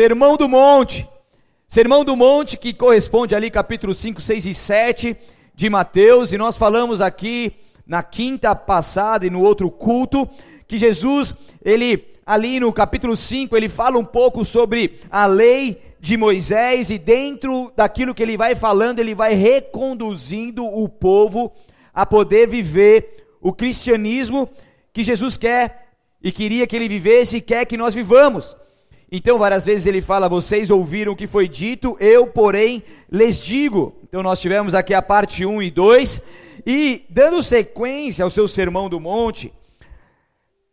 Sermão do Monte. Sermão do Monte que corresponde ali capítulo 5, 6 e 7 de Mateus, e nós falamos aqui na quinta passada e no outro culto que Jesus, ele ali no capítulo 5, ele fala um pouco sobre a lei de Moisés e dentro daquilo que ele vai falando, ele vai reconduzindo o povo a poder viver o cristianismo que Jesus quer e queria que ele vivesse e quer que nós vivamos. Então, várias vezes ele fala: Vocês ouviram o que foi dito, eu, porém, lhes digo. Então, nós tivemos aqui a parte 1 e 2. E, dando sequência ao seu sermão do monte,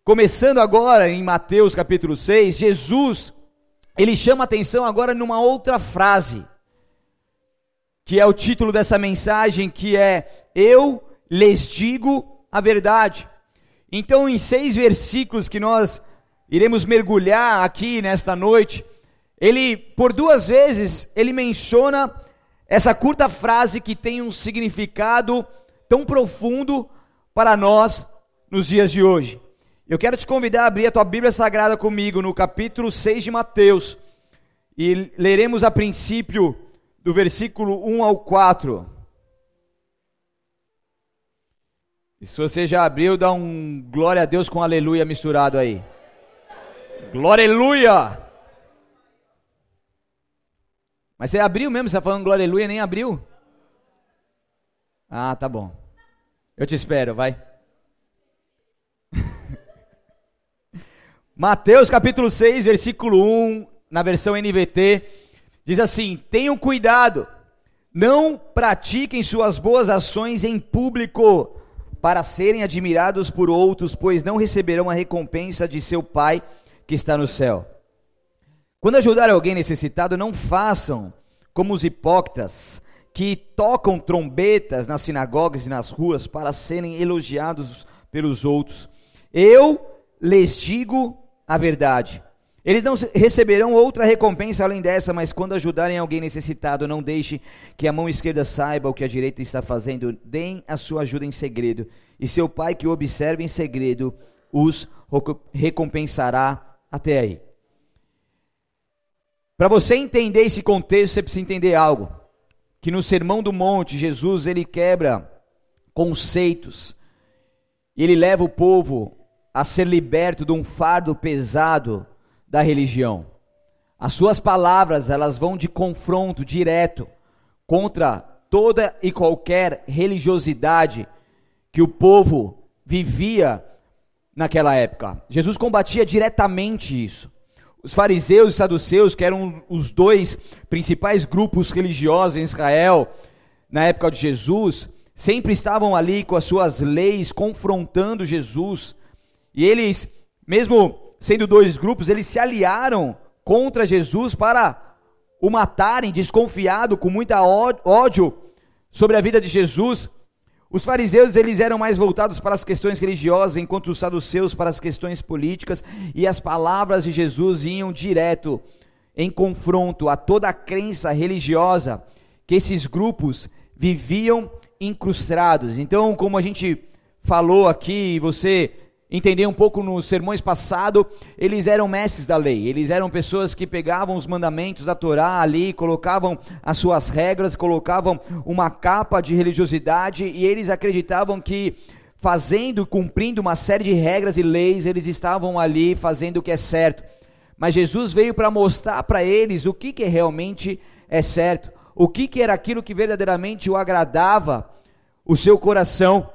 começando agora em Mateus capítulo 6, Jesus, ele chama atenção agora numa outra frase, que é o título dessa mensagem, que é: Eu lhes digo a verdade. Então, em seis versículos que nós iremos mergulhar aqui nesta noite, ele, por duas vezes, ele menciona essa curta frase que tem um significado tão profundo para nós nos dias de hoje. Eu quero te convidar a abrir a tua Bíblia Sagrada comigo no capítulo 6 de Mateus e leremos a princípio do versículo 1 ao 4. E se você já abriu, dá um glória a Deus com aleluia misturado aí. Glória aleluia! Mas você abriu mesmo? Você está falando glória aleluia nem abriu? Ah, tá bom. Eu te espero, vai. Mateus capítulo 6, versículo 1, na versão NVT, diz assim: Tenham cuidado, não pratiquem suas boas ações em público, para serem admirados por outros, pois não receberão a recompensa de seu Pai que está no céu. Quando ajudar alguém necessitado, não façam como os hipócritas que tocam trombetas nas sinagogas e nas ruas para serem elogiados pelos outros. Eu lhes digo a verdade. Eles não receberão outra recompensa além dessa, mas quando ajudarem alguém necessitado, não deixe que a mão esquerda saiba o que a direita está fazendo. Deem a sua ajuda em segredo, e seu pai que o observa em segredo os recompensará até aí. Para você entender esse contexto, você precisa entender algo. Que no Sermão do Monte, Jesus ele quebra conceitos. E ele leva o povo a ser liberto de um fardo pesado da religião. As suas palavras, elas vão de confronto direto contra toda e qualquer religiosidade que o povo vivia naquela época. Jesus combatia diretamente isso. Os fariseus e saduceus, que eram os dois principais grupos religiosos em Israel na época de Jesus, sempre estavam ali com as suas leis confrontando Jesus. E eles, mesmo sendo dois grupos, eles se aliaram contra Jesus para o matarem, desconfiado, com muita ódio sobre a vida de Jesus. Os fariseus eles eram mais voltados para as questões religiosas, enquanto os saduceus para as questões políticas, e as palavras de Jesus iam direto em confronto a toda a crença religiosa que esses grupos viviam incrustados. Então, como a gente falou aqui, você entender um pouco nos sermões passados, eles eram mestres da lei, eles eram pessoas que pegavam os mandamentos da Torá ali, colocavam as suas regras, colocavam uma capa de religiosidade e eles acreditavam que fazendo, cumprindo uma série de regras e leis, eles estavam ali fazendo o que é certo. Mas Jesus veio para mostrar para eles o que, que realmente é certo, o que, que era aquilo que verdadeiramente o agradava, o seu coração.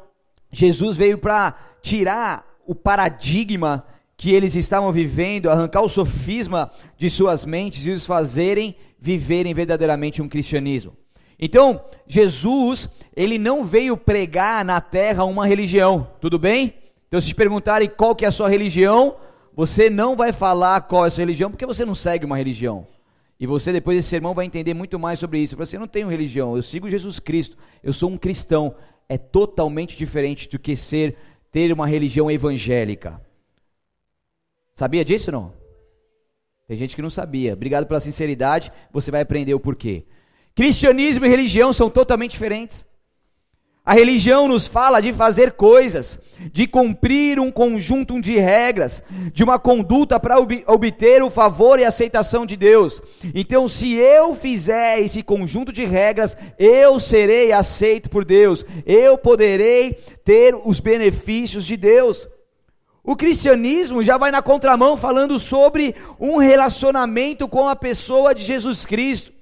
Jesus veio para tirar o paradigma que eles estavam vivendo, arrancar o sofisma de suas mentes e os fazerem viverem verdadeiramente um cristianismo. Então, Jesus, ele não veio pregar na terra uma religião, tudo bem? Então, se te perguntarem qual que é a sua religião, você não vai falar qual é a sua religião, porque você não segue uma religião. E você, depois desse sermão, vai entender muito mais sobre isso. Você não tem religião, eu sigo Jesus Cristo, eu sou um cristão. É totalmente diferente do que ser ter uma religião evangélica. Sabia disso não? Tem gente que não sabia. Obrigado pela sinceridade, você vai aprender o porquê. Cristianismo e religião são totalmente diferentes. A religião nos fala de fazer coisas, de cumprir um conjunto de regras, de uma conduta para ob obter o favor e aceitação de Deus. Então, se eu fizer esse conjunto de regras, eu serei aceito por Deus, eu poderei ter os benefícios de Deus. O cristianismo já vai na contramão falando sobre um relacionamento com a pessoa de Jesus Cristo.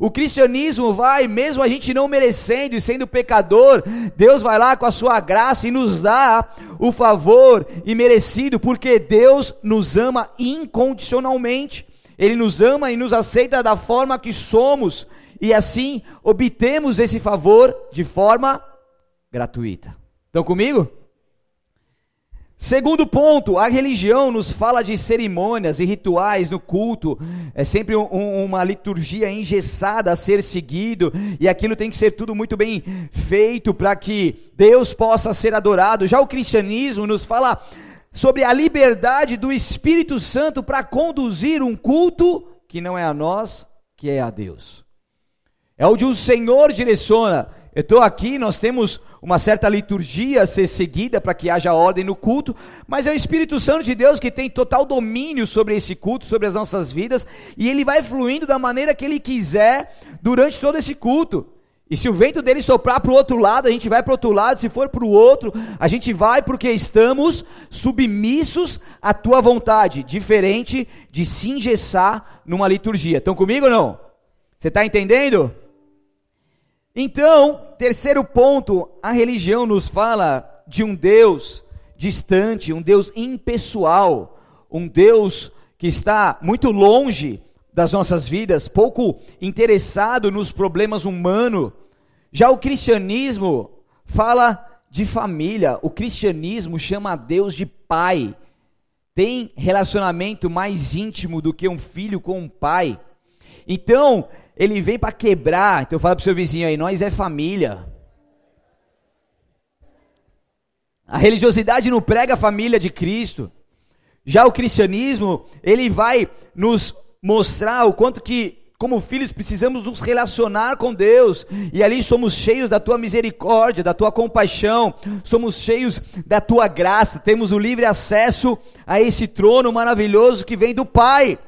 O cristianismo vai, mesmo a gente não merecendo e sendo pecador, Deus vai lá com a sua graça e nos dá o favor imerecido, porque Deus nos ama incondicionalmente. Ele nos ama e nos aceita da forma que somos, e assim obtemos esse favor de forma gratuita. Estão comigo? Segundo ponto, a religião nos fala de cerimônias e rituais no culto, é sempre um, uma liturgia engessada a ser seguido, e aquilo tem que ser tudo muito bem feito para que Deus possa ser adorado. Já o cristianismo nos fala sobre a liberdade do Espírito Santo para conduzir um culto que não é a nós, que é a Deus. É onde o Senhor direciona. Estou aqui, nós temos uma certa liturgia a ser seguida para que haja ordem no culto, mas é o Espírito Santo de Deus que tem total domínio sobre esse culto, sobre as nossas vidas, e ele vai fluindo da maneira que ele quiser durante todo esse culto. E se o vento dele soprar para o outro lado, a gente vai para o outro lado, se for para o outro, a gente vai porque estamos submissos à tua vontade, diferente de se engessar numa liturgia. Estão comigo ou não? Você está entendendo? Então, terceiro ponto, a religião nos fala de um Deus distante, um Deus impessoal, um Deus que está muito longe das nossas vidas, pouco interessado nos problemas humanos. Já o cristianismo fala de família, o cristianismo chama Deus de pai. Tem relacionamento mais íntimo do que um filho com um pai. Então, ele vem para quebrar. Então fala pro seu vizinho aí, nós é família. A religiosidade não prega a família de Cristo. Já o cristianismo, ele vai nos mostrar o quanto que como filhos precisamos nos relacionar com Deus, e ali somos cheios da tua misericórdia, da tua compaixão, somos cheios da tua graça, temos o livre acesso a esse trono maravilhoso que vem do Pai.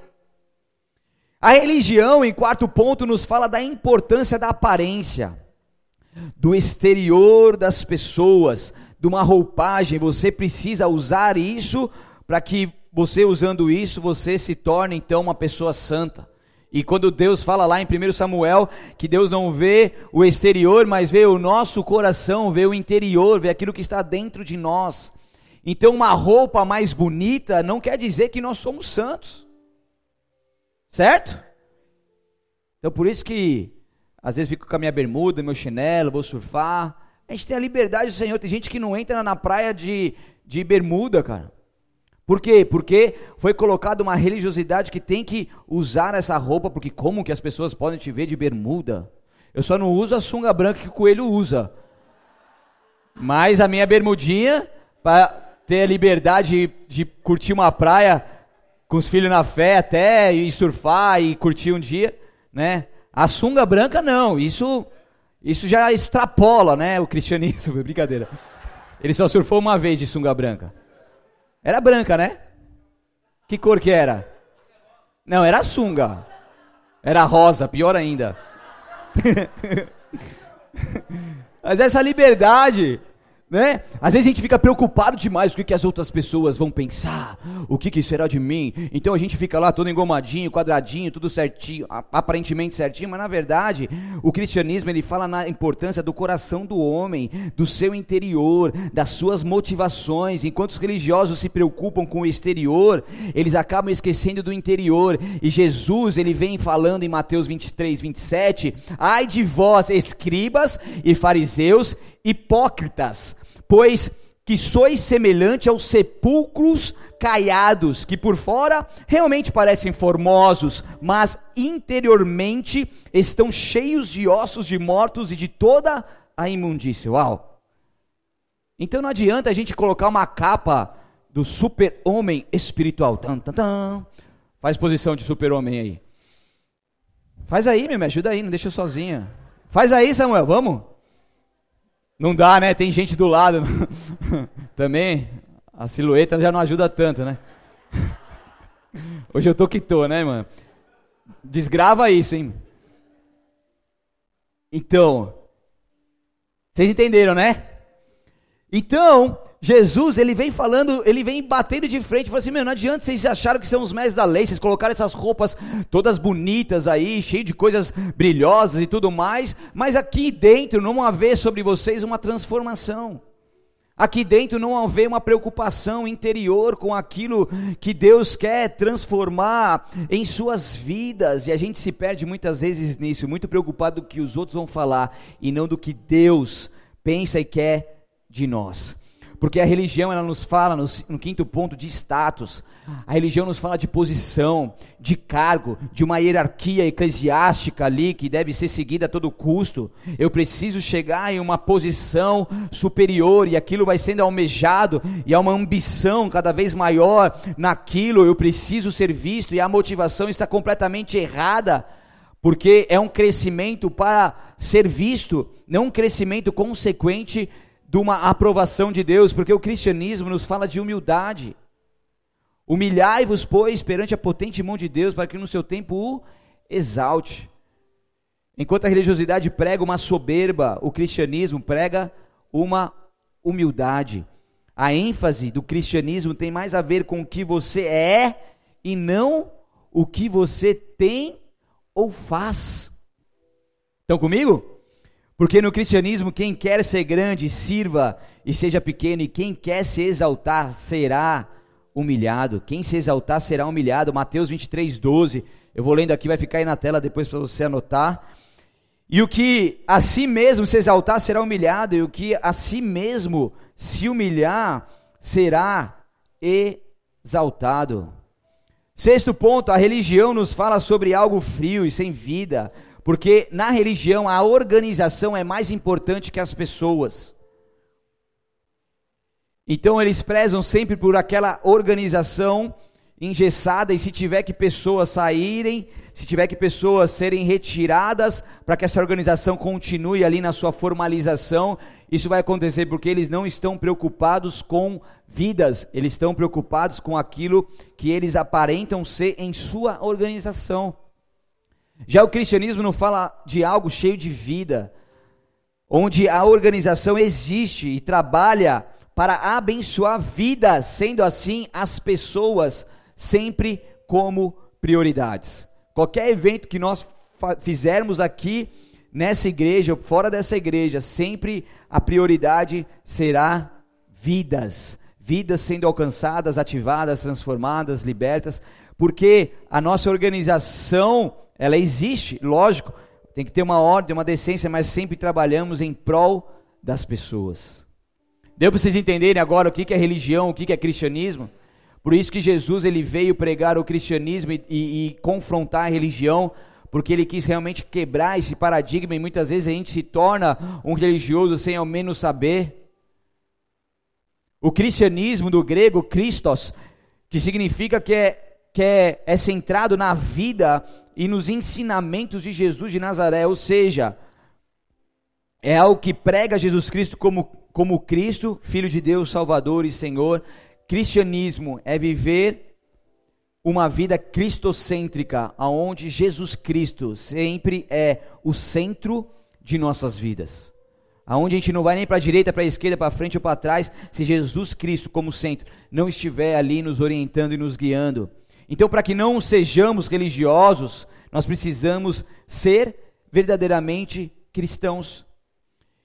A religião, em quarto ponto, nos fala da importância da aparência, do exterior das pessoas, de uma roupagem. Você precisa usar isso para que você, usando isso, você se torne então uma pessoa santa. E quando Deus fala lá em 1 Samuel que Deus não vê o exterior, mas vê o nosso coração, vê o interior, vê aquilo que está dentro de nós. Então, uma roupa mais bonita não quer dizer que nós somos santos. Certo? Então por isso que às vezes fico com a minha bermuda, meu chinelo, vou surfar. A gente tem a liberdade do Senhor. Tem gente que não entra na praia de, de bermuda, cara. Por quê? Porque foi colocada uma religiosidade que tem que usar essa roupa, porque como que as pessoas podem te ver de bermuda? Eu só não uso a sunga branca que o coelho usa. Mas a minha bermudinha, para ter a liberdade de, de curtir uma praia com os filhos na fé até, e surfar e curtir um dia, né? A sunga branca não, isso isso já extrapola, né, o cristianismo, brincadeira. Ele só surfou uma vez de sunga branca. Era branca, né? Que cor que era? Não, era sunga. Era rosa, pior ainda. Mas essa liberdade né? Às vezes a gente fica preocupado demais com o que as outras pessoas vão pensar, o que, que será de mim. Então a gente fica lá todo engomadinho, quadradinho, tudo certinho, aparentemente certinho, mas na verdade o cristianismo ele fala na importância do coração do homem, do seu interior, das suas motivações. Enquanto os religiosos se preocupam com o exterior, eles acabam esquecendo do interior. E Jesus ele vem falando em Mateus 23, 27, ai de vós escribas e fariseus hipócritas, pois que sois semelhante aos sepulcros caiados, que por fora realmente parecem formosos, mas interiormente estão cheios de ossos de mortos e de toda a imundícia. Uau! Então não adianta a gente colocar uma capa do super-homem espiritual. Tan, tan, tan. Faz posição de super-homem aí. Faz aí, me ajuda aí, não deixa eu sozinha. Faz aí, Samuel, vamos? Não dá, né? Tem gente do lado. Também a silhueta já não ajuda tanto, né? Hoje eu tô que tô, né, mano? Desgrava isso, hein? Então, vocês entenderam, né? Então, Jesus, ele vem falando, ele vem batendo de frente, falou assim, meu, não adianta vocês acharam que são os mestres da lei, vocês colocaram essas roupas todas bonitas aí, cheio de coisas brilhosas e tudo mais, mas aqui dentro não haver sobre vocês uma transformação. Aqui dentro não haver uma preocupação interior com aquilo que Deus quer transformar em suas vidas. E a gente se perde muitas vezes nisso, muito preocupado do que os outros vão falar e não do que Deus pensa e quer de nós. Porque a religião ela nos fala no, no, quinto ponto de status. A religião nos fala de posição, de cargo, de uma hierarquia eclesiástica ali que deve ser seguida a todo custo. Eu preciso chegar em uma posição superior e aquilo vai sendo almejado e há uma ambição cada vez maior naquilo. Eu preciso ser visto e a motivação está completamente errada, porque é um crescimento para ser visto, não um crescimento consequente de uma aprovação de Deus, porque o cristianismo nos fala de humildade. Humilhai-vos, pois, perante a potente mão de Deus, para que no seu tempo o exalte. Enquanto a religiosidade prega uma soberba, o cristianismo prega uma humildade. A ênfase do cristianismo tem mais a ver com o que você é e não o que você tem ou faz. Estão comigo? Porque no cristianismo, quem quer ser grande, sirva e seja pequeno, e quem quer se exaltar será humilhado. Quem se exaltar será humilhado. Mateus 23, 12. Eu vou lendo aqui, vai ficar aí na tela depois para você anotar. E o que a si mesmo se exaltar será humilhado, e o que a si mesmo se humilhar será exaltado. Sexto ponto, a religião nos fala sobre algo frio e sem vida, porque na religião a organização é mais importante que as pessoas. Então eles prezam sempre por aquela organização engessada e se tiver que pessoas saírem, se tiver que pessoas serem retiradas para que essa organização continue ali na sua formalização, isso vai acontecer porque eles não estão preocupados com vidas, eles estão preocupados com aquilo que eles aparentam ser em sua organização. Já o cristianismo não fala de algo cheio de vida, onde a organização existe e trabalha para abençoar vidas, sendo assim as pessoas sempre como prioridades. Qualquer evento que nós fizermos aqui nessa igreja ou fora dessa igreja, sempre a prioridade será vidas. Vidas sendo alcançadas, ativadas, transformadas, libertas, porque a nossa organização ela existe, lógico, tem que ter uma ordem, uma decência, mas sempre trabalhamos em prol das pessoas. Deu para vocês entenderem agora o que é religião, o que é cristianismo? Por isso que Jesus ele veio pregar o cristianismo e, e, e confrontar a religião, porque ele quis realmente quebrar esse paradigma e muitas vezes a gente se torna um religioso sem ao menos saber. O cristianismo do grego Christos, que significa que é, que é, é centrado na vida e nos ensinamentos de Jesus de Nazaré, ou seja, é algo que prega Jesus Cristo como, como Cristo, Filho de Deus, Salvador e Senhor. Cristianismo é viver uma vida cristocêntrica, aonde Jesus Cristo sempre é o centro de nossas vidas. Aonde a gente não vai nem para a direita, para a esquerda, para frente ou para trás, se Jesus Cristo como centro não estiver ali nos orientando e nos guiando. Então, para que não sejamos religiosos, nós precisamos ser verdadeiramente cristãos.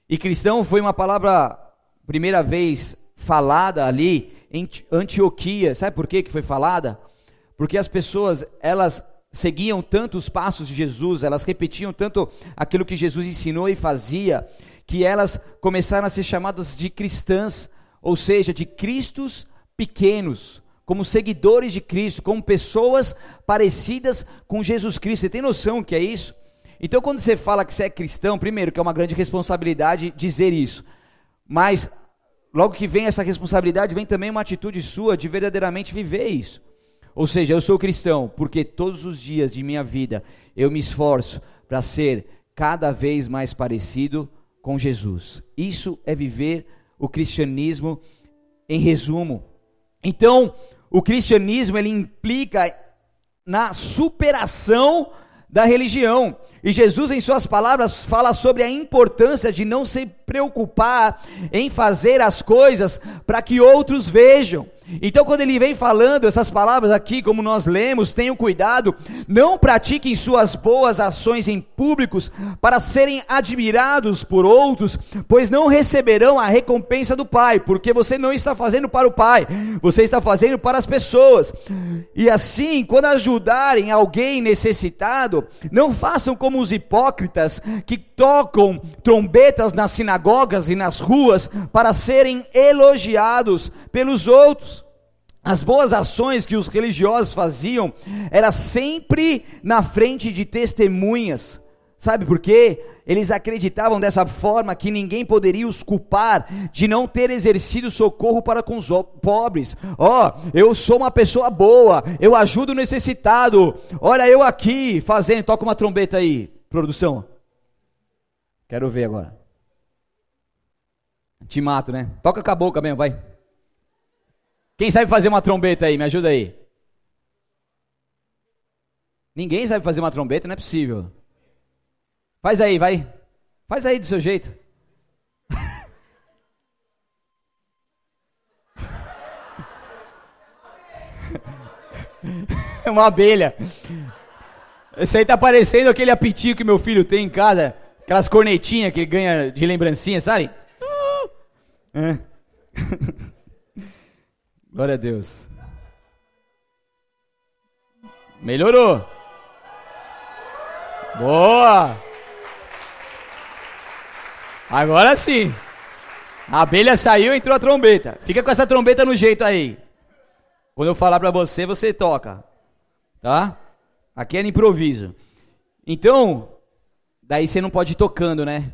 E cristão foi uma palavra, primeira vez falada ali em Antioquia. Sabe por que foi falada? Porque as pessoas, elas seguiam tanto os passos de Jesus, elas repetiam tanto aquilo que Jesus ensinou e fazia, que elas começaram a ser chamadas de cristãs, ou seja, de cristos pequenos como seguidores de Cristo, como pessoas parecidas com Jesus Cristo. Você tem noção que é isso? Então, quando você fala que você é cristão, primeiro, que é uma grande responsabilidade dizer isso, mas logo que vem essa responsabilidade, vem também uma atitude sua de verdadeiramente viver isso. Ou seja, eu sou cristão porque todos os dias de minha vida eu me esforço para ser cada vez mais parecido com Jesus. Isso é viver o cristianismo em resumo. Então, o cristianismo ele implica na superação da religião. E Jesus, em suas palavras, fala sobre a importância de não se preocupar em fazer as coisas para que outros vejam. Então, quando ele vem falando essas palavras aqui, como nós lemos, tenham cuidado, não pratiquem suas boas ações em públicos para serem admirados por outros, pois não receberão a recompensa do Pai, porque você não está fazendo para o Pai, você está fazendo para as pessoas. E assim, quando ajudarem alguém necessitado, não façam como os hipócritas que tocam trombetas nas sinagogas e nas ruas para serem elogiados pelos outros. As boas ações que os religiosos faziam era sempre na frente de testemunhas. Sabe por quê? Eles acreditavam dessa forma que ninguém poderia os culpar de não ter exercido socorro para com os pobres. Ó, oh, eu sou uma pessoa boa, eu ajudo o necessitado. Olha eu aqui fazendo, toca uma trombeta aí, produção. Quero ver agora. Te mato, né? Toca com a boca mesmo, vai. Quem sabe fazer uma trombeta aí? Me ajuda aí. Ninguém sabe fazer uma trombeta, não é possível. Faz aí, vai. Faz aí do seu jeito. É uma abelha. Esse aí tá parecendo aquele apitinho que meu filho tem em casa. Aquelas cornetinhas que ganha de lembrancinha, sabe? É. Glória a Deus. Melhorou. Boa. Agora sim. A abelha saiu, entrou a trombeta. Fica com essa trombeta no jeito aí. Quando eu falar para você, você toca. Tá? Aqui é no improviso. Então, daí você não pode ir tocando, né?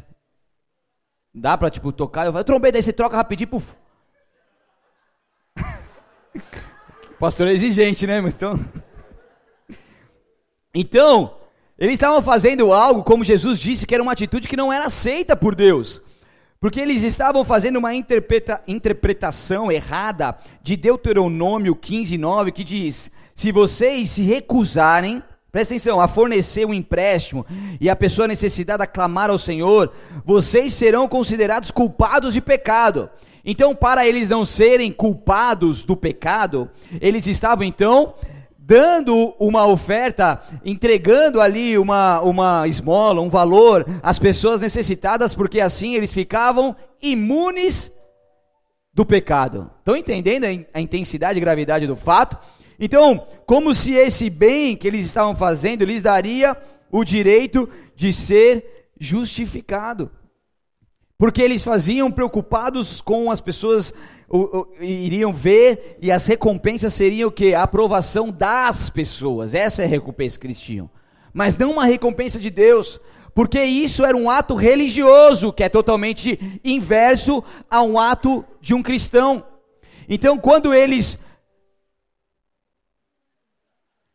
Dá pra, tipo, tocar. Eu falo, trombeta, aí você troca rapidinho, puf. Pastor é exigente, né? Então, então eles estavam fazendo algo, como Jesus disse, que era uma atitude que não era aceita por Deus. Porque eles estavam fazendo uma interpreta, interpretação errada de Deuteronômio 15, 9, que diz: Se vocês se recusarem, presta atenção, a fornecer um empréstimo e a pessoa necessitada clamar ao Senhor, vocês serão considerados culpados de pecado. Então, para eles não serem culpados do pecado, eles estavam então dando uma oferta, entregando ali uma, uma esmola, um valor às pessoas necessitadas, porque assim eles ficavam imunes do pecado. Estão entendendo a intensidade e gravidade do fato? Então, como se esse bem que eles estavam fazendo lhes daria o direito de ser justificado porque eles faziam preocupados com as pessoas o, o, iriam ver e as recompensas seriam o que? A aprovação das pessoas. Essa é a recompensa que eles tinham. Mas não uma recompensa de Deus, porque isso era um ato religioso, que é totalmente inverso a um ato de um cristão. Então, quando eles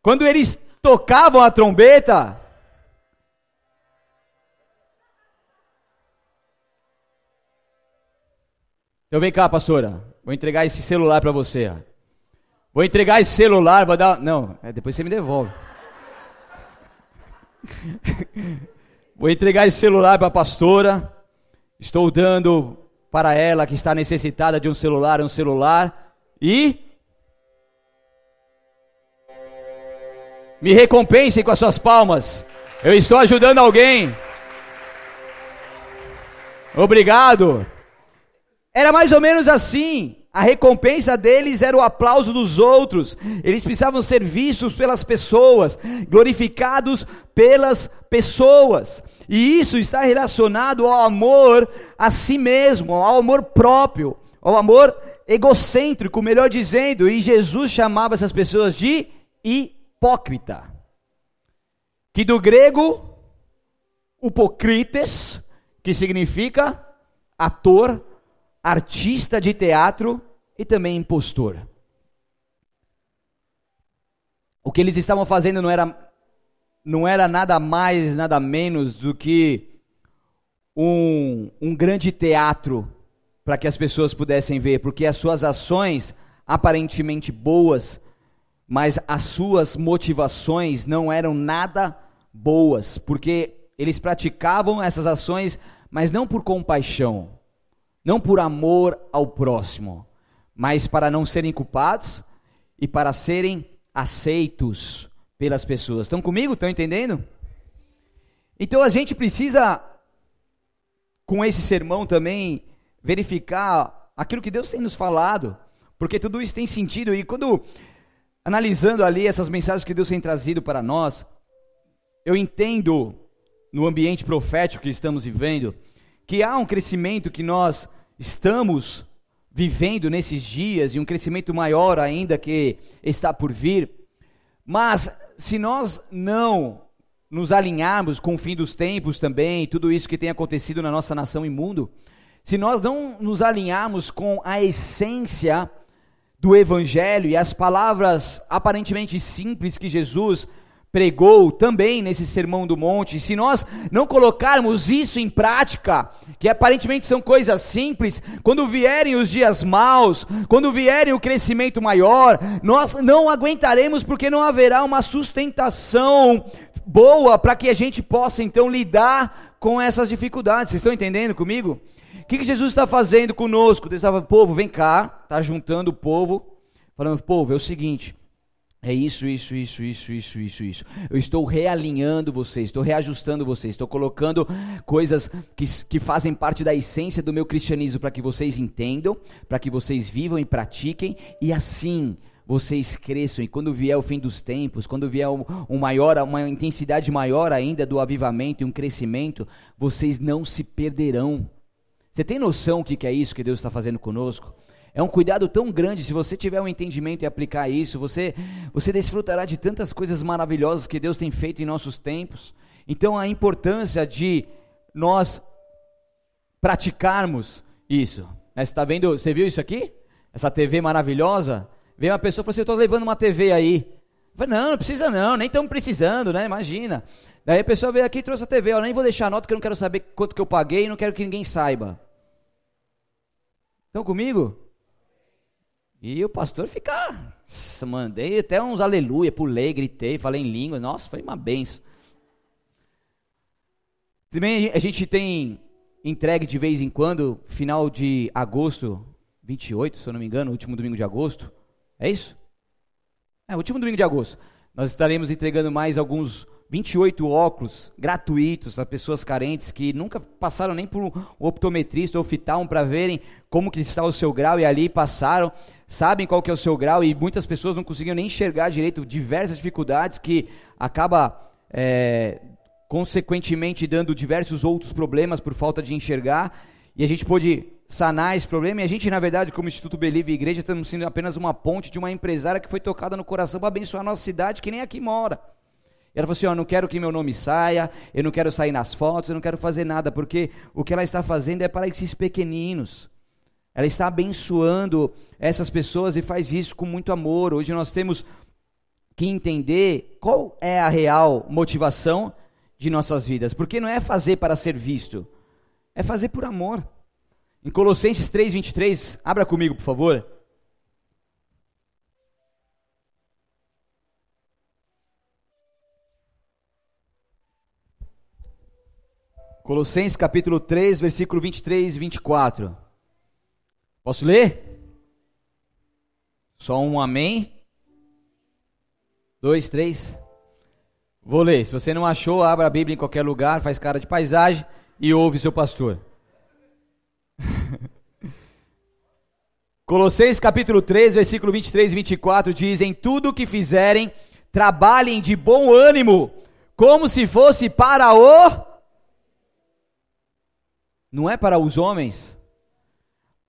quando eles tocavam a trombeta, Então vem cá, pastora. Vou entregar esse celular para você. Vou entregar esse celular, vou dar. Não, é, depois você me devolve. vou entregar esse celular para a pastora. Estou dando para ela que está necessitada de um celular, um celular. E. Me recompensem com as suas palmas. Eu estou ajudando alguém. Obrigado. Era mais ou menos assim. A recompensa deles era o aplauso dos outros. Eles precisavam ser vistos pelas pessoas, glorificados pelas pessoas. E isso está relacionado ao amor a si mesmo, ao amor próprio, ao amor egocêntrico, melhor dizendo. E Jesus chamava essas pessoas de hipócrita. Que do grego, hipocrites, que significa ator, artista de teatro e também impostor. O que eles estavam fazendo não era, não era nada mais, nada menos do que um, um grande teatro para que as pessoas pudessem ver, porque as suas ações, aparentemente boas, mas as suas motivações não eram nada boas, porque eles praticavam essas ações, mas não por compaixão, não por amor ao próximo, mas para não serem culpados e para serem aceitos pelas pessoas. Estão comigo? Estão entendendo? Então a gente precisa, com esse sermão também, verificar aquilo que Deus tem nos falado, porque tudo isso tem sentido. E quando analisando ali essas mensagens que Deus tem trazido para nós, eu entendo no ambiente profético que estamos vivendo que há um crescimento que nós estamos vivendo nesses dias e um crescimento maior ainda que está por vir. Mas se nós não nos alinharmos com o fim dos tempos também, tudo isso que tem acontecido na nossa nação e mundo, se nós não nos alinharmos com a essência do evangelho e as palavras aparentemente simples que Jesus pregou também nesse Sermão do Monte, se nós não colocarmos isso em prática, que aparentemente são coisas simples, quando vierem os dias maus, quando vierem o crescimento maior, nós não aguentaremos porque não haverá uma sustentação boa para que a gente possa então lidar com essas dificuldades. Vocês estão entendendo comigo? O que, que Jesus está fazendo conosco? Ele estava, povo, vem cá, está juntando o povo, falando, povo, é o seguinte, é isso, isso, isso, isso, isso, isso, isso. Eu estou realinhando vocês, estou reajustando vocês, estou colocando coisas que, que fazem parte da essência do meu cristianismo para que vocês entendam, para que vocês vivam e pratiquem, e assim vocês cresçam. E quando vier o fim dos tempos, quando vier um, um maior, uma intensidade maior ainda do avivamento e um crescimento, vocês não se perderão. Você tem noção o que é isso que Deus está fazendo conosco? É um cuidado tão grande, se você tiver um entendimento e aplicar isso, você, você desfrutará de tantas coisas maravilhosas que Deus tem feito em nossos tempos. Então a importância de nós praticarmos isso. Né, você está vendo, você viu isso aqui? Essa TV maravilhosa? Veio uma pessoa e falou assim: Eu estou levando uma TV aí. Eu falei, não, não precisa não, nem estamos precisando, né? Imagina. Daí a pessoa veio aqui e trouxe a TV, eu nem vou deixar a nota que eu não quero saber quanto que eu paguei e não quero que ninguém saiba. Estão comigo? E o pastor fica. Mandei até uns aleluia, pulei, gritei, falei em língua. Nossa, foi uma benção. Também a gente tem entregue de vez em quando, final de agosto, 28, se eu não me engano, último domingo de agosto. É isso? É, último domingo de agosto. Nós estaremos entregando mais alguns 28 óculos gratuitos a pessoas carentes que nunca passaram nem por um optometrista ou oftalmo para verem como que está o seu grau e ali passaram, sabem qual que é o seu grau e muitas pessoas não conseguiam nem enxergar direito diversas dificuldades que acaba é, consequentemente dando diversos outros problemas por falta de enxergar. E a gente pôde sanar esse problema. E a gente na verdade como Instituto Believe Igreja estamos sendo apenas uma ponte de uma empresária que foi tocada no coração para abençoar a nossa cidade que nem aqui mora. Ela falou assim: Eu não quero que meu nome saia, eu não quero sair nas fotos, eu não quero fazer nada, porque o que ela está fazendo é para esses pequeninos. Ela está abençoando essas pessoas e faz isso com muito amor. Hoje nós temos que entender qual é a real motivação de nossas vidas, porque não é fazer para ser visto, é fazer por amor. Em Colossenses 3:23, abra comigo, por favor. Colossenses capítulo 3, versículo 23 e 24. Posso ler? Só um amém? Dois, três. Vou ler. Se você não achou, abra a Bíblia em qualquer lugar, faz cara de paisagem e ouve seu pastor. Colossenses capítulo 3, versículo 23 e 24 diz: Em tudo o que fizerem, trabalhem de bom ânimo, como se fosse para o não é para os homens,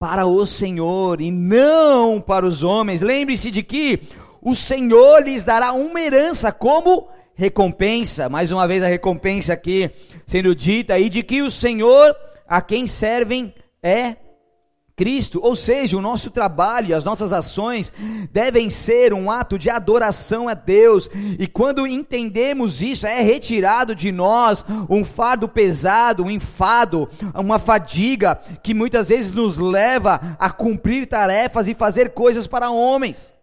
para o Senhor e não para os homens. Lembre-se de que o Senhor lhes dará uma herança como recompensa. Mais uma vez a recompensa aqui sendo dita, e de que o Senhor a quem servem é Cristo, ou seja, o nosso trabalho, as nossas ações devem ser um ato de adoração a Deus, e quando entendemos isso, é retirado de nós um fardo pesado, um enfado, uma fadiga que muitas vezes nos leva a cumprir tarefas e fazer coisas para homens.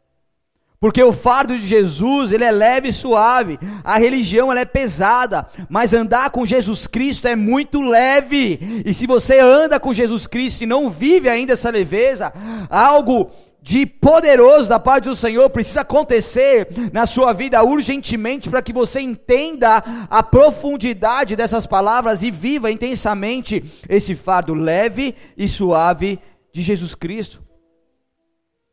Porque o fardo de Jesus, ele é leve e suave. A religião ela é pesada, mas andar com Jesus Cristo é muito leve. E se você anda com Jesus Cristo e não vive ainda essa leveza, algo de poderoso da parte do Senhor precisa acontecer na sua vida urgentemente para que você entenda a profundidade dessas palavras e viva intensamente esse fardo leve e suave de Jesus Cristo.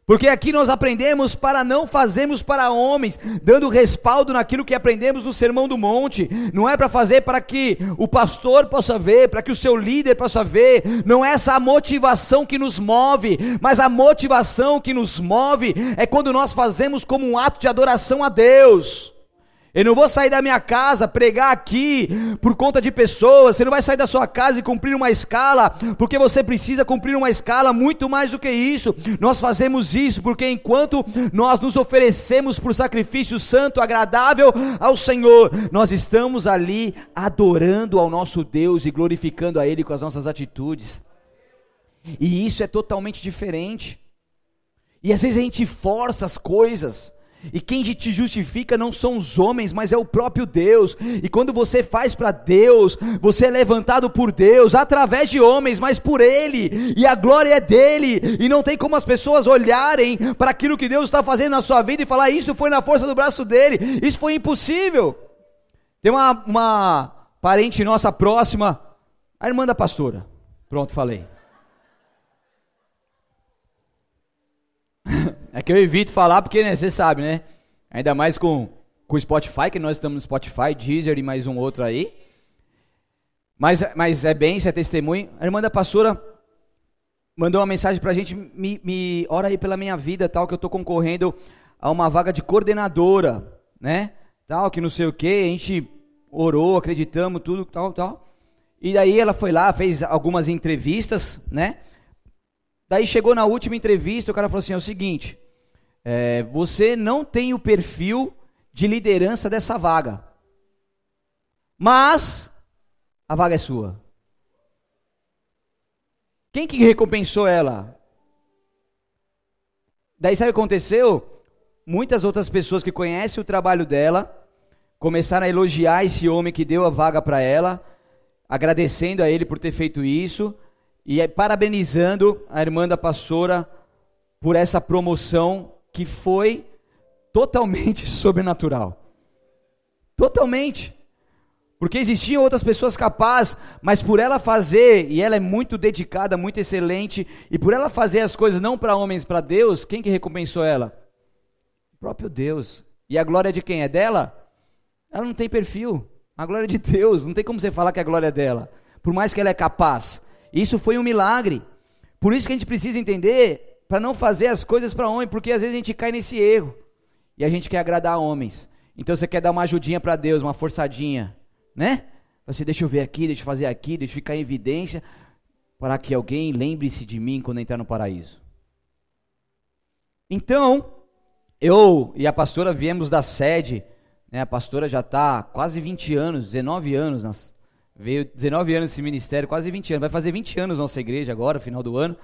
Porque aqui nós aprendemos para não fazermos para homens, dando respaldo naquilo que aprendemos no Sermão do Monte. Não é para fazer para que o pastor possa ver, para que o seu líder possa ver. Não é essa a motivação que nos move, mas a motivação que nos move é quando nós fazemos como um ato de adoração a Deus. Eu não vou sair da minha casa, pregar aqui por conta de pessoas. Você não vai sair da sua casa e cumprir uma escala, porque você precisa cumprir uma escala muito mais do que isso. Nós fazemos isso porque enquanto nós nos oferecemos por sacrifício santo, agradável ao Senhor, nós estamos ali adorando ao nosso Deus e glorificando a Ele com as nossas atitudes. E isso é totalmente diferente. E às vezes a gente força as coisas. E quem te justifica não são os homens, mas é o próprio Deus. E quando você faz para Deus, você é levantado por Deus, através de homens, mas por Ele. E a glória é dele. E não tem como as pessoas olharem para aquilo que Deus está fazendo na sua vida e falar: Isso foi na força do braço dele. Isso foi impossível. Tem uma, uma parente nossa próxima, a irmã da pastora. Pronto, falei. É que eu evito falar porque né, você sabe, né? Ainda mais com o Spotify, que nós estamos no Spotify, Deezer e mais um outro aí. Mas, mas é bem, isso é testemunho. A irmã da pastora mandou uma mensagem pra gente, me, me ora aí pela minha vida, tal, que eu tô concorrendo a uma vaga de coordenadora, né? Tal, que não sei o que, a gente orou, acreditamos, tudo, tal, tal. E daí ela foi lá, fez algumas entrevistas, né? Daí chegou na última entrevista, o cara falou assim: é o seguinte, é, você não tem o perfil de liderança dessa vaga. Mas a vaga é sua. Quem que recompensou ela? Daí sabe o que aconteceu? Muitas outras pessoas que conhecem o trabalho dela começaram a elogiar esse homem que deu a vaga para ela, agradecendo a ele por ter feito isso e parabenizando a irmã da pastora por essa promoção que foi totalmente sobrenatural. Totalmente. Porque existiam outras pessoas capazes, mas por ela fazer, e ela é muito dedicada, muito excelente, e por ela fazer as coisas não para homens, para Deus, quem que recompensou ela? O próprio Deus. E a glória de quem? É dela? Ela não tem perfil. A glória de Deus, não tem como você falar que a glória é dela. Por mais que ela é capaz. Isso foi um milagre. Por isso que a gente precisa entender para não fazer as coisas para homem, porque às vezes a gente cai nesse erro e a gente quer agradar homens. Então você quer dar uma ajudinha para Deus, uma forçadinha, né? Você deixa eu ver aqui, deixa eu fazer aqui, deixa eu ficar em evidência para que alguém lembre-se de mim quando entrar no paraíso. Então, eu e a pastora viemos da sede, né? A pastora já está quase 20 anos, 19 anos, nas, veio 19 anos nesse ministério, quase 20 anos, vai fazer 20 anos nossa igreja agora, final do ano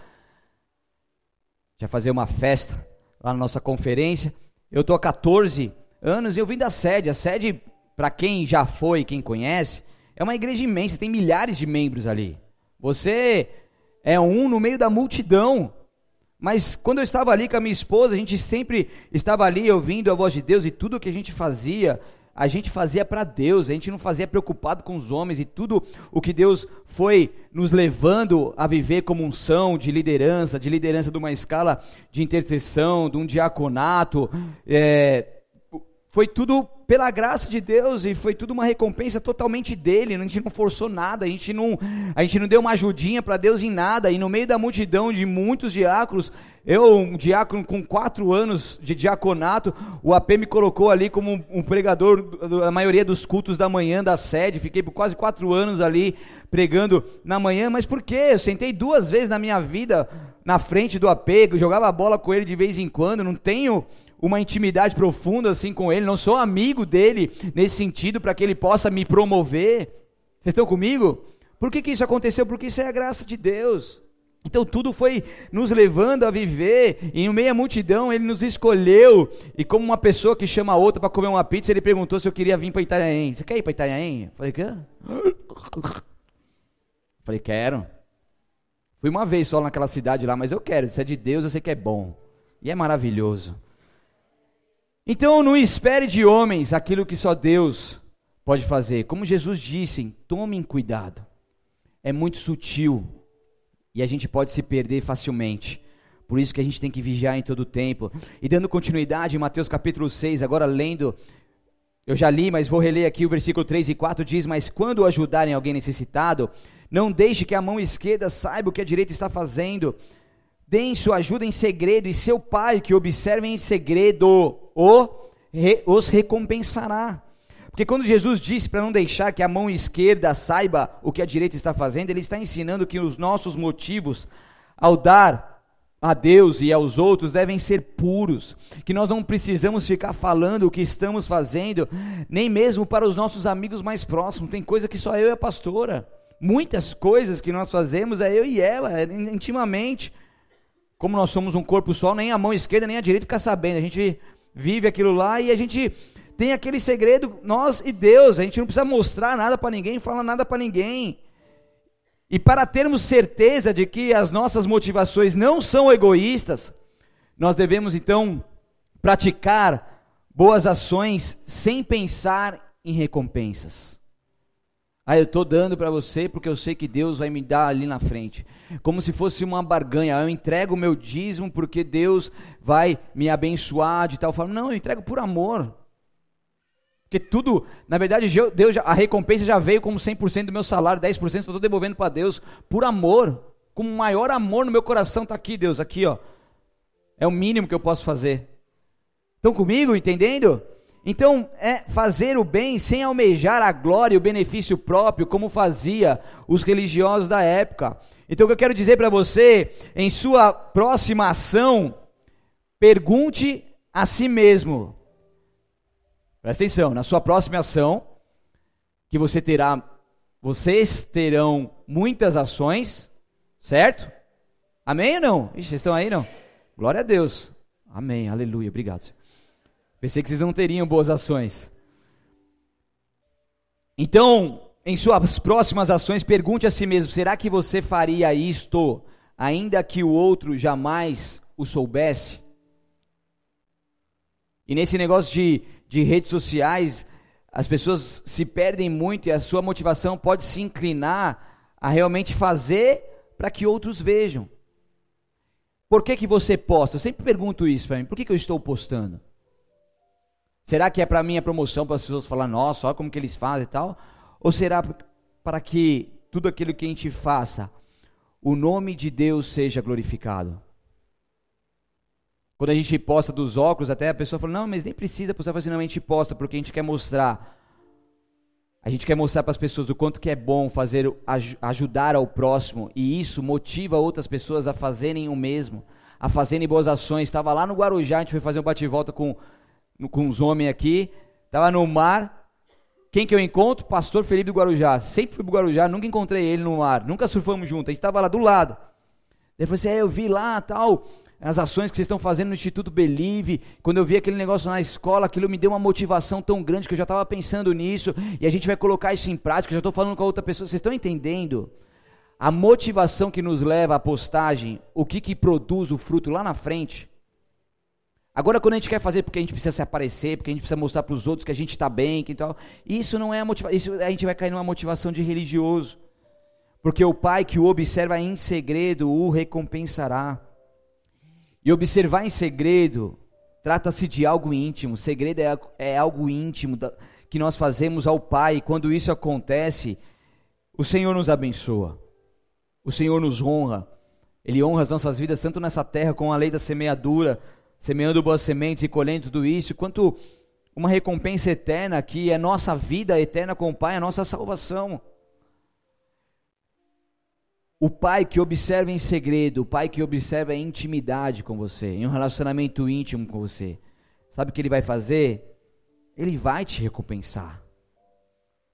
já fazer uma festa lá na nossa conferência. Eu estou há 14 anos e eu vim da sede. A sede, para quem já foi, quem conhece, é uma igreja imensa, tem milhares de membros ali. Você é um no meio da multidão. Mas quando eu estava ali com a minha esposa, a gente sempre estava ali ouvindo a voz de Deus e tudo o que a gente fazia a gente fazia para Deus, a gente não fazia preocupado com os homens e tudo o que Deus foi nos levando a viver como unção de liderança, de liderança de uma escala de intercessão, de um diaconato, é, foi tudo pela graça de Deus e foi tudo uma recompensa totalmente dele. A gente não forçou nada, a gente não, a gente não deu uma ajudinha para Deus em nada. E no meio da multidão de muitos diáconos, Eu, um diácono com quatro anos de diaconato, o AP me colocou ali como um pregador da maioria dos cultos da manhã da sede. Fiquei por quase quatro anos ali pregando na manhã. Mas por quê? Eu sentei duas vezes na minha vida na frente do AP, jogava bola com ele de vez em quando. Não tenho uma intimidade profunda assim com ele, não sou amigo dele nesse sentido para que ele possa me promover. Vocês estão comigo? Por que, que isso aconteceu? Porque isso é a graça de Deus. Então tudo foi nos levando a viver, e em meio multidão ele nos escolheu, e como uma pessoa que chama a outra para comer uma pizza, ele perguntou se eu queria vir para Itanhaém. Você quer ir para Itanhaém? Falei, quer? Falei, quero. Fui uma vez só naquela cidade lá, mas eu quero, se é de Deus eu sei que é bom, e é maravilhoso. Então não espere de homens aquilo que só Deus pode fazer. Como Jesus disse, tomem cuidado. É muito sutil e a gente pode se perder facilmente. Por isso que a gente tem que vigiar em todo o tempo. E dando continuidade em Mateus capítulo 6, agora lendo, eu já li, mas vou reler aqui o versículo 3 e 4 diz: "Mas quando ajudarem alguém necessitado, não deixe que a mão esquerda saiba o que a direita está fazendo. Deem sua ajuda em segredo, e seu pai, que observa em segredo, o, os recompensará." Porque quando Jesus disse para não deixar que a mão esquerda saiba o que a direita está fazendo, ele está ensinando que os nossos motivos ao dar a Deus e aos outros devem ser puros, que nós não precisamos ficar falando o que estamos fazendo, nem mesmo para os nossos amigos mais próximos. Tem coisa que só eu e a pastora. Muitas coisas que nós fazemos é eu e ela, é intimamente. Como nós somos um corpo só, nem a mão esquerda nem a direita fica sabendo. A gente vive aquilo lá e a gente tem aquele segredo, nós e Deus, a gente não precisa mostrar nada para ninguém, falar nada para ninguém. E para termos certeza de que as nossas motivações não são egoístas, nós devemos então praticar boas ações sem pensar em recompensas. Ah, eu estou dando para você porque eu sei que Deus vai me dar ali na frente. Como se fosse uma barganha. Eu entrego o meu dízimo porque Deus vai me abençoar de tal forma. Não, eu entrego por amor. Porque tudo, na verdade, Deus, a recompensa já veio como 100% do meu salário, 10% eu estou devolvendo para Deus por amor. Com maior amor no meu coração está aqui, Deus, aqui, ó. É o mínimo que eu posso fazer. Estão comigo, entendendo? Então, é fazer o bem sem almejar a glória e o benefício próprio, como fazia os religiosos da época. Então, o que eu quero dizer para você, em sua próxima ação, pergunte a si mesmo: Presta atenção, na sua próxima ação, que você terá, vocês terão muitas ações, certo? Amém ou não? Ixi, vocês estão aí não? Glória a Deus. Amém, aleluia, obrigado. Pensei que vocês não teriam boas ações. Então, em suas próximas ações, pergunte a si mesmo: será que você faria isto, ainda que o outro jamais o soubesse? E nesse negócio de de redes sociais, as pessoas se perdem muito e a sua motivação pode se inclinar a realmente fazer para que outros vejam. Por que, que você posta? Eu sempre pergunto isso para mim. Por que, que eu estou postando? Será que é para minha promoção, para as pessoas falar, nossa, olha como que eles fazem e tal? Ou será para que tudo aquilo que a gente faça, o nome de Deus seja glorificado? Quando a gente posta dos óculos, até a pessoa fala, não, mas nem precisa postar, assim, não, a gente posta porque a gente quer mostrar. A gente quer mostrar para as pessoas o quanto que é bom fazer ajudar ao próximo e isso motiva outras pessoas a fazerem o mesmo, a fazerem boas ações. Estava lá no Guarujá, a gente foi fazer um bate-volta com com os homens aqui, estava no mar. Quem que eu encontro? Pastor Felipe do Guarujá. Sempre fui pro Guarujá, nunca encontrei ele no mar, nunca surfamos junto. A gente estava lá do lado. Ele falou assim: é, eu vi lá, tal as ações que vocês estão fazendo no Instituto Believe, quando eu vi aquele negócio na escola, aquilo me deu uma motivação tão grande que eu já estava pensando nisso, e a gente vai colocar isso em prática, já estou falando com a outra pessoa, vocês estão entendendo? A motivação que nos leva à postagem, o que, que produz o fruto lá na frente. Agora, quando a gente quer fazer porque a gente precisa se aparecer, porque a gente precisa mostrar para os outros que a gente está bem, que tal, isso não é a motivação, isso a gente vai cair numa motivação de religioso. Porque o pai que o observa em segredo o recompensará. E observar em segredo trata-se de algo íntimo. Segredo é, é algo íntimo da, que nós fazemos ao Pai. Quando isso acontece, o Senhor nos abençoa. O Senhor nos honra. Ele honra as nossas vidas tanto nessa terra com a lei da semeadura, semeando boas sementes e colhendo tudo isso, quanto uma recompensa eterna que é nossa vida eterna com o Pai, a nossa salvação. O pai que observa em segredo, o pai que observa em intimidade com você, em um relacionamento íntimo com você, sabe o que ele vai fazer? Ele vai te recompensar.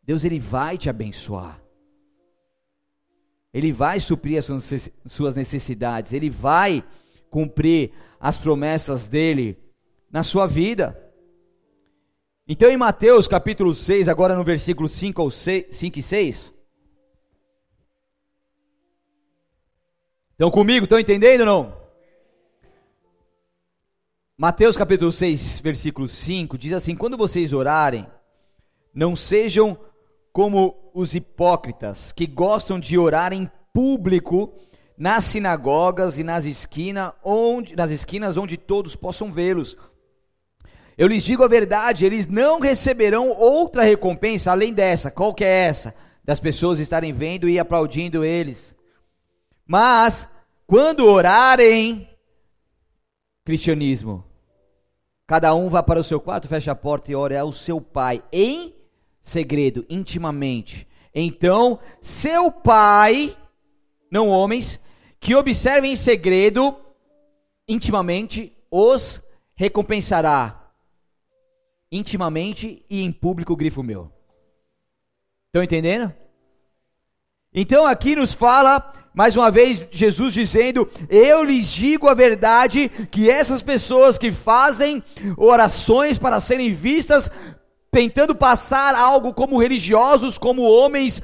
Deus ele vai te abençoar. Ele vai suprir as suas necessidades, ele vai cumprir as promessas dele na sua vida. Então em Mateus capítulo 6, agora no versículo 5 ou 6, 5 e 6, Estão comigo? Estão entendendo ou não? Mateus capítulo 6, versículo 5 diz assim: Quando vocês orarem, não sejam como os hipócritas que gostam de orar em público nas sinagogas e nas esquinas onde, nas esquinas onde todos possam vê-los. Eu lhes digo a verdade, eles não receberão outra recompensa além dessa. Qual que é essa? Das pessoas estarem vendo e aplaudindo eles. Mas, quando orarem, cristianismo, cada um vá para o seu quarto, feche a porta e ore ao seu pai, em segredo, intimamente. Então, seu pai, não homens, que observem em segredo, intimamente, os recompensará. Intimamente e em público, grifo meu. Estão entendendo? Então aqui nos fala mais uma vez, Jesus dizendo: Eu lhes digo a verdade, que essas pessoas que fazem orações para serem vistas, tentando passar algo como religiosos, como homens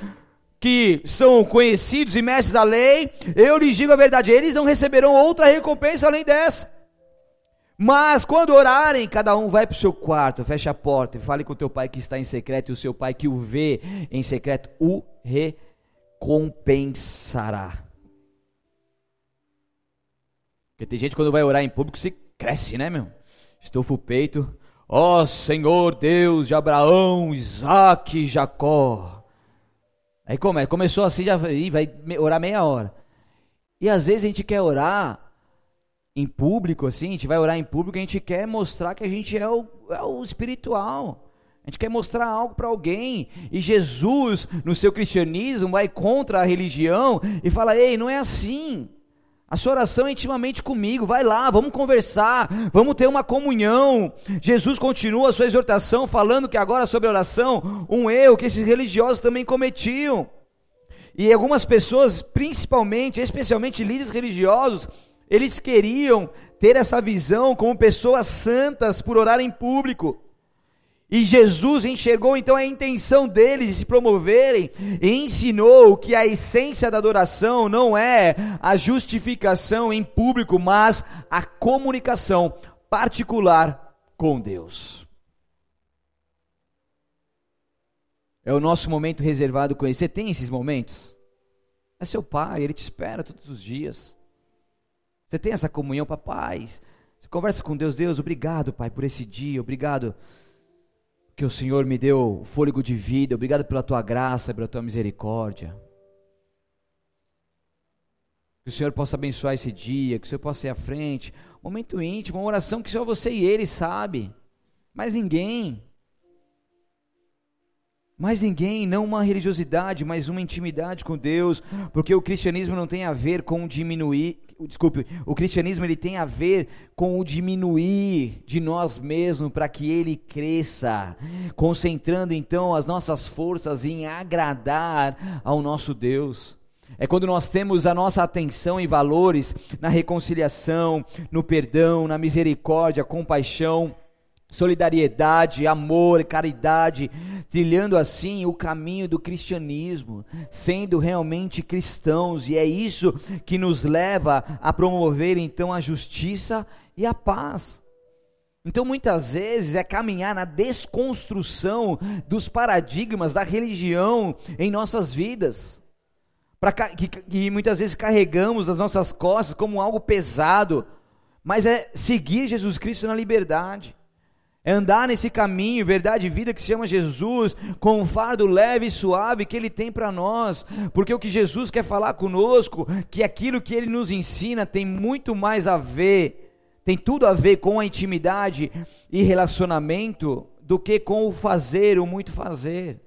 que são conhecidos e mestres da lei, eu lhes digo a verdade, eles não receberão outra recompensa além dessa. Mas quando orarem, cada um vai para o seu quarto, fecha a porta e fale com o teu pai que está em secreto, e o seu pai que o vê em secreto o recompensa recompensará. Porque tem gente quando vai orar em público se cresce, né, meu? Estufa o peito. Ó oh, Senhor Deus de Abraão, Isaac e Jacó. Aí como Começou assim, já vai orar meia hora. E às vezes a gente quer orar em público, assim, a gente vai orar em público, a gente quer mostrar que a gente é o, é o espiritual. A gente quer mostrar algo para alguém. E Jesus, no seu cristianismo, vai contra a religião e fala: ei, não é assim. A sua oração é intimamente comigo. Vai lá, vamos conversar, vamos ter uma comunhão. Jesus continua a sua exortação falando que agora sobre oração, um erro que esses religiosos também cometiam. E algumas pessoas, principalmente, especialmente líderes religiosos, eles queriam ter essa visão como pessoas santas por orar em público. E Jesus enxergou então a intenção deles de se promoverem e ensinou que a essência da adoração não é a justificação em público, mas a comunicação particular com Deus. É o nosso momento reservado com Ele. Você tem esses momentos? É seu pai, ele te espera todos os dias. Você tem essa comunhão, papai. Você conversa com Deus, Deus, obrigado, pai, por esse dia, obrigado que o Senhor me deu fôlego de vida, obrigado pela tua graça, pela tua misericórdia. Que o Senhor possa abençoar esse dia, que o Senhor possa ir à frente. Momento íntimo, uma oração que só você e Ele sabe, mais ninguém. Mais ninguém, não uma religiosidade, mas uma intimidade com Deus, porque o cristianismo não tem a ver com diminuir, desculpe, o cristianismo ele tem a ver com o diminuir de nós mesmos para que ele cresça, concentrando então as nossas forças em agradar ao nosso Deus. É quando nós temos a nossa atenção e valores na reconciliação, no perdão, na misericórdia, compaixão, solidariedade, amor, caridade, trilhando assim o caminho do cristianismo, sendo realmente cristãos, e é isso que nos leva a promover então a justiça e a paz. Então, muitas vezes é caminhar na desconstrução dos paradigmas da religião em nossas vidas, para que, que muitas vezes carregamos as nossas costas como algo pesado, mas é seguir Jesus Cristo na liberdade É andar nesse caminho, verdade e vida que se chama Jesus, com um fardo leve e suave que Ele tem para nós, porque o que Jesus quer falar conosco, que aquilo que Ele nos ensina tem muito mais a ver, tem tudo a ver com a intimidade e relacionamento, do que com o fazer, o muito fazer.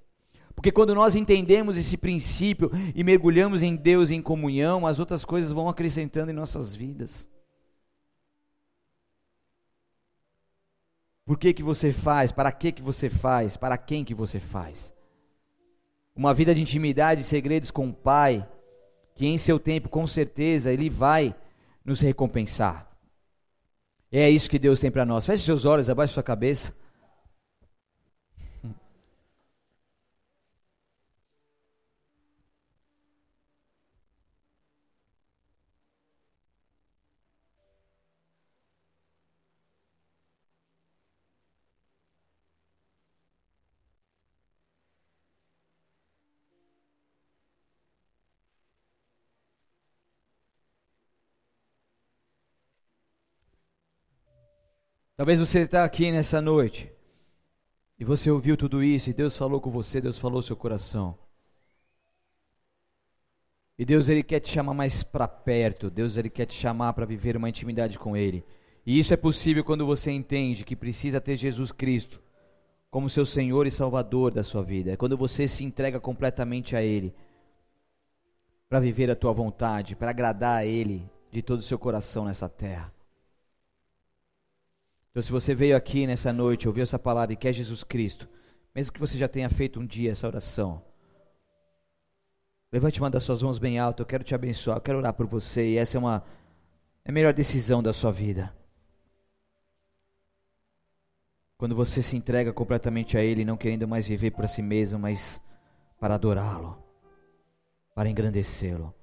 Porque quando nós entendemos esse princípio e mergulhamos em Deus em comunhão, as outras coisas vão acrescentando em nossas vidas. Por que que você faz? Para que que você faz? Para quem que você faz? Uma vida de intimidade e segredos com o Pai, que em seu tempo, com certeza, Ele vai nos recompensar. É isso que Deus tem para nós. Feche seus olhos, abaixe sua cabeça. Talvez você está aqui nessa noite e você ouviu tudo isso e Deus falou com você, Deus falou seu coração. E Deus ele quer te chamar mais para perto, Deus ele quer te chamar para viver uma intimidade com ele. E isso é possível quando você entende que precisa ter Jesus Cristo como seu Senhor e Salvador da sua vida. É quando você se entrega completamente a ele para viver a tua vontade, para agradar a ele de todo o seu coração nessa terra. Então, se você veio aqui nessa noite, ouviu essa palavra e quer Jesus Cristo, mesmo que você já tenha feito um dia essa oração, levante uma das suas mãos bem alto. Eu quero te abençoar, eu quero orar por você. E essa é uma é a melhor decisão da sua vida. Quando você se entrega completamente a Ele, não querendo mais viver para si mesmo, mas para adorá-lo, para engrandecê-lo.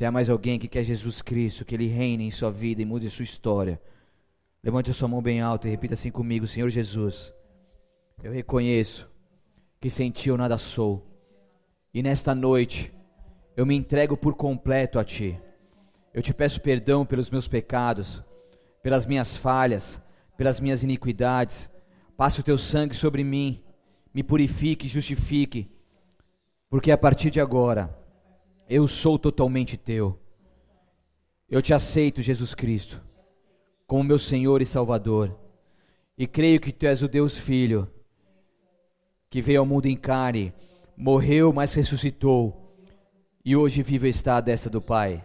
Se há mais alguém que quer Jesus Cristo, que Ele reine em sua vida e mude sua história, levante a sua mão bem alta e repita assim comigo: Senhor Jesus, eu reconheço que sem Ti eu nada sou, e nesta noite eu me entrego por completo a Ti. Eu te peço perdão pelos meus pecados, pelas minhas falhas, pelas minhas iniquidades. Passe o Teu sangue sobre mim, me purifique justifique, porque a partir de agora eu sou totalmente teu. Eu te aceito, Jesus Cristo, como meu Senhor e Salvador. E creio que tu és o Deus Filho, que veio ao mundo em carne, morreu, mas ressuscitou, e hoje vive está à destra do Pai.